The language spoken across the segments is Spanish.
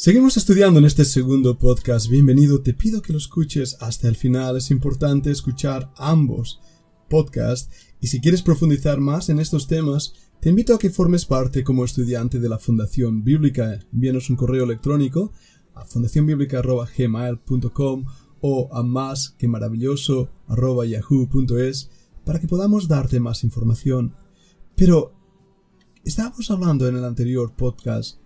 Seguimos estudiando en este segundo podcast. Bienvenido, te pido que lo escuches hasta el final. Es importante escuchar ambos podcasts y si quieres profundizar más en estos temas, te invito a que formes parte como estudiante de la Fundación Bíblica. Envíanos un correo electrónico a fundacionbiblica.gmail.com o a más que maravilloso yahoo.es para que podamos darte más información. Pero estábamos hablando en el anterior podcast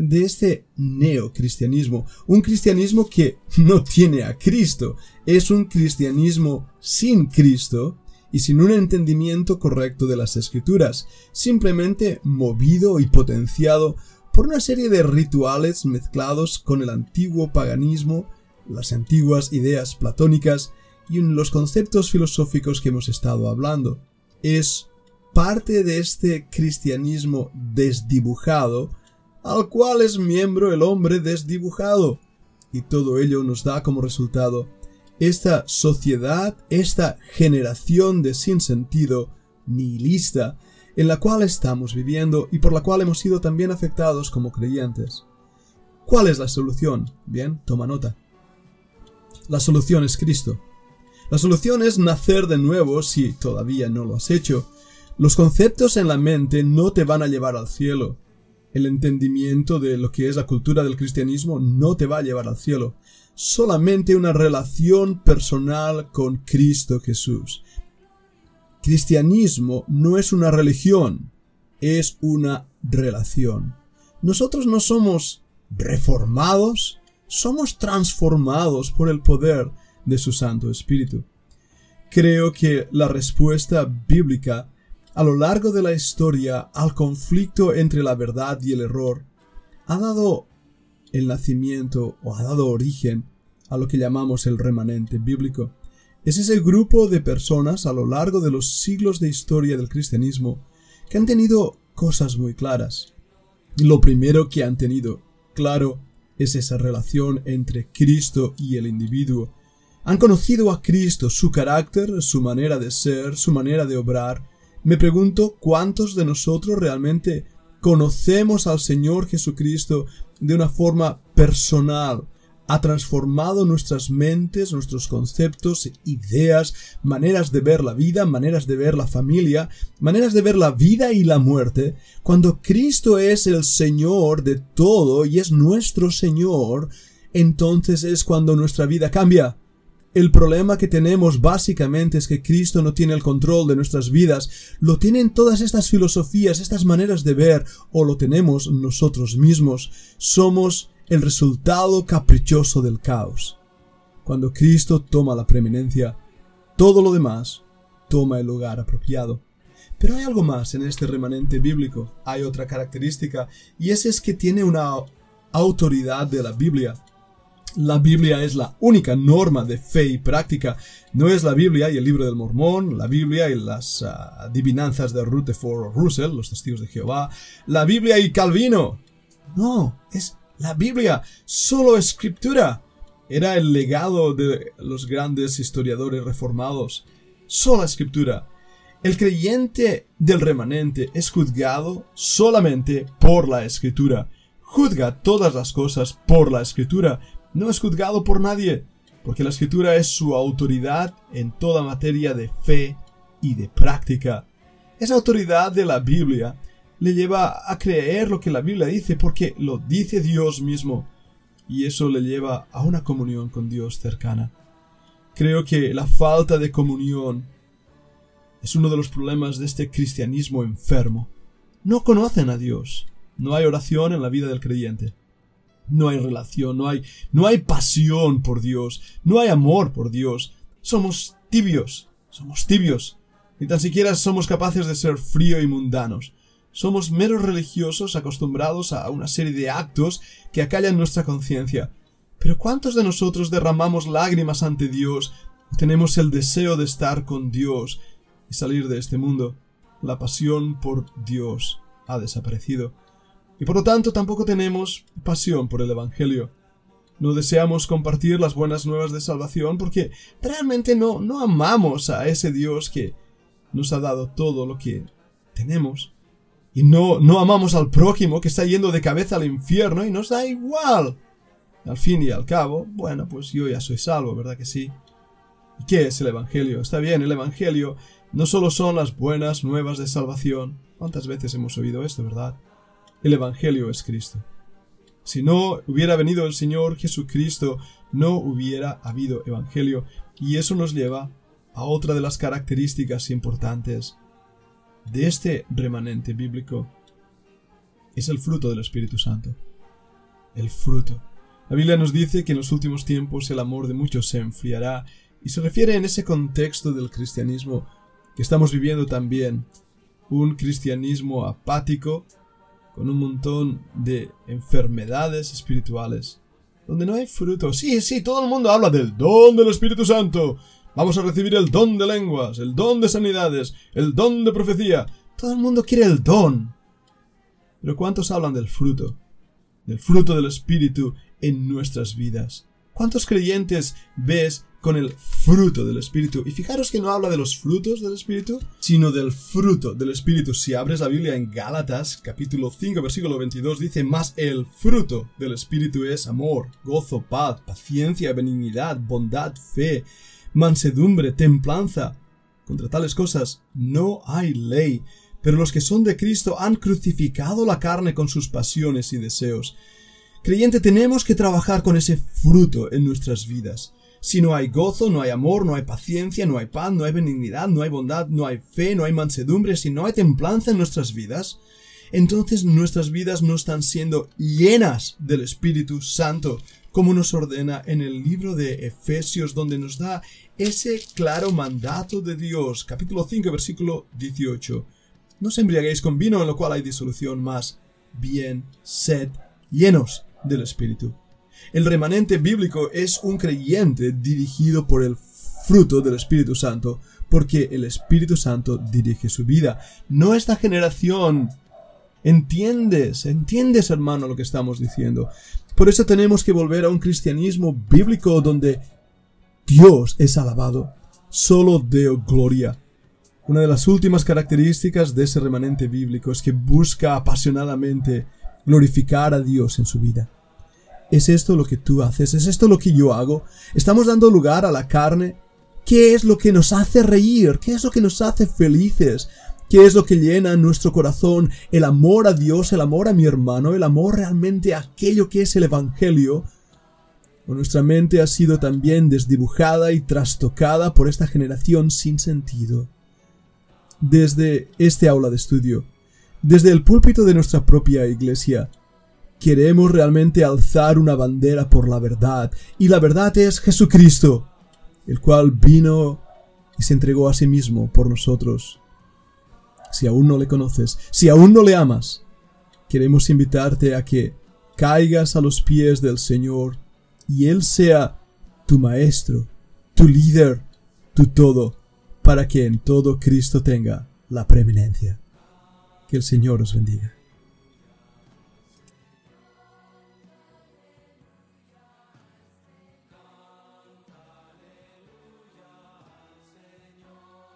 de este neocristianismo, un cristianismo que no tiene a Cristo, es un cristianismo sin Cristo y sin un entendimiento correcto de las escrituras, simplemente movido y potenciado por una serie de rituales mezclados con el antiguo paganismo, las antiguas ideas platónicas y los conceptos filosóficos que hemos estado hablando. Es parte de este cristianismo desdibujado al cual es miembro el hombre desdibujado. Y todo ello nos da como resultado esta sociedad, esta generación de sinsentido, nihilista, en la cual estamos viviendo y por la cual hemos sido también afectados como creyentes. ¿Cuál es la solución? Bien, toma nota. La solución es Cristo. La solución es nacer de nuevo si todavía no lo has hecho. Los conceptos en la mente no te van a llevar al cielo el entendimiento de lo que es la cultura del cristianismo no te va a llevar al cielo. Solamente una relación personal con Cristo Jesús. Cristianismo no es una religión, es una relación. Nosotros no somos reformados, somos transformados por el poder de su Santo Espíritu. Creo que la respuesta bíblica a lo largo de la historia al conflicto entre la verdad y el error, ha dado el nacimiento o ha dado origen a lo que llamamos el remanente bíblico. Es ese grupo de personas a lo largo de los siglos de historia del cristianismo que han tenido cosas muy claras. Lo primero que han tenido claro es esa relación entre Cristo y el individuo. Han conocido a Cristo, su carácter, su manera de ser, su manera de obrar, me pregunto cuántos de nosotros realmente conocemos al Señor Jesucristo de una forma personal. Ha transformado nuestras mentes, nuestros conceptos, ideas, maneras de ver la vida, maneras de ver la familia, maneras de ver la vida y la muerte. Cuando Cristo es el Señor de todo y es nuestro Señor, entonces es cuando nuestra vida cambia. El problema que tenemos básicamente es que Cristo no tiene el control de nuestras vidas, lo tienen todas estas filosofías, estas maneras de ver, o lo tenemos nosotros mismos. Somos el resultado caprichoso del caos. Cuando Cristo toma la preeminencia, todo lo demás toma el lugar apropiado. Pero hay algo más en este remanente bíblico, hay otra característica, y ese es que tiene una autoridad de la Biblia. La Biblia es la única norma de fe y práctica. No es la Biblia y el libro del Mormón, la Biblia y las ah, adivinanzas de Rutherford Russell, los testigos de Jehová, la Biblia y Calvino. No, es la Biblia, solo escritura. Era el legado de los grandes historiadores reformados. Sola escritura. El creyente del remanente es juzgado solamente por la escritura. Juzga todas las cosas por la escritura no es juzgado por nadie, porque la escritura es su autoridad en toda materia de fe y de práctica. Esa autoridad de la Biblia le lleva a creer lo que la Biblia dice porque lo dice Dios mismo, y eso le lleva a una comunión con Dios cercana. Creo que la falta de comunión es uno de los problemas de este cristianismo enfermo. No conocen a Dios. No hay oración en la vida del creyente. No hay relación, no hay, no hay pasión por Dios, no hay amor por Dios. Somos tibios, somos tibios. Ni tan siquiera somos capaces de ser frío y mundanos. Somos meros religiosos acostumbrados a una serie de actos que acallan nuestra conciencia. Pero ¿cuántos de nosotros derramamos lágrimas ante Dios tenemos el deseo de estar con Dios y salir de este mundo? La pasión por Dios ha desaparecido y por lo tanto tampoco tenemos pasión por el Evangelio. No deseamos compartir las buenas nuevas de salvación porque realmente no, no amamos a ese Dios que nos ha dado todo lo que tenemos. y no, no amamos al prójimo que está yendo de cabeza al infierno y nos da igual. Al fin y al cabo, bueno, pues yo ya soy salvo, ¿verdad que sí? ¿Y qué es el Evangelio? Está bien, el Evangelio no solo son las buenas nuevas de salvación. ¿Cuántas veces hemos oído esto, verdad? El Evangelio es Cristo. Si no hubiera venido el Señor Jesucristo, no hubiera habido Evangelio. Y eso nos lleva a otra de las características importantes de este remanente bíblico es el fruto del Espíritu Santo. El fruto. La Biblia nos dice que en los últimos tiempos el amor de muchos se enfriará y se refiere en ese contexto del cristianismo que estamos viviendo también, un cristianismo apático con un montón de enfermedades espirituales, donde no hay fruto. Sí, sí, todo el mundo habla del don del Espíritu Santo, Vamos a recibir el don de lenguas, el don de sanidades, el don de profecía. Todo el mundo quiere el don. Pero ¿cuántos hablan del fruto? Del fruto del Espíritu en nuestras vidas. ¿Cuántos creyentes ves con el fruto del Espíritu? Y fijaros que no habla de los frutos del Espíritu, sino del fruto del Espíritu. Si abres la Biblia en Gálatas, capítulo 5, versículo 22, dice, más el fruto del Espíritu es amor, gozo, paz, paciencia, benignidad, bondad, fe mansedumbre, templanza. Contra tales cosas no hay ley, pero los que son de Cristo han crucificado la carne con sus pasiones y deseos. Creyente, tenemos que trabajar con ese fruto en nuestras vidas. Si no hay gozo, no hay amor, no hay paciencia, no hay paz, no hay benignidad, no hay bondad, no hay fe, no hay mansedumbre, si no hay templanza en nuestras vidas, entonces nuestras vidas no están siendo llenas del Espíritu Santo, como nos ordena en el libro de Efesios, donde nos da ese claro mandato de Dios, capítulo 5, versículo 18. No os embriaguéis con vino en lo cual hay disolución, más bien sed llenos del Espíritu. El remanente bíblico es un creyente dirigido por el fruto del Espíritu Santo, porque el Espíritu Santo dirige su vida. No esta generación. ¿Entiendes? ¿Entiendes, hermano, lo que estamos diciendo? Por eso tenemos que volver a un cristianismo bíblico donde Dios es alabado, solo Deo gloria. Una de las últimas características de ese remanente bíblico es que busca apasionadamente glorificar a Dios en su vida. ¿Es esto lo que tú haces? ¿Es esto lo que yo hago? ¿Estamos dando lugar a la carne? ¿Qué es lo que nos hace reír? ¿Qué es lo que nos hace felices? ¿Qué es lo que llena en nuestro corazón? El amor a Dios, el amor a mi hermano, el amor realmente a aquello que es el Evangelio. O nuestra mente ha sido también desdibujada y trastocada por esta generación sin sentido. Desde este aula de estudio, desde el púlpito de nuestra propia iglesia, queremos realmente alzar una bandera por la verdad, y la verdad es Jesucristo, el cual vino y se entregó a sí mismo por nosotros si aún no le conoces, si aún no le amas, queremos invitarte a que caigas a los pies del Señor y Él sea tu maestro, tu líder, tu todo, para que en todo Cristo tenga la preeminencia. Que el Señor os bendiga.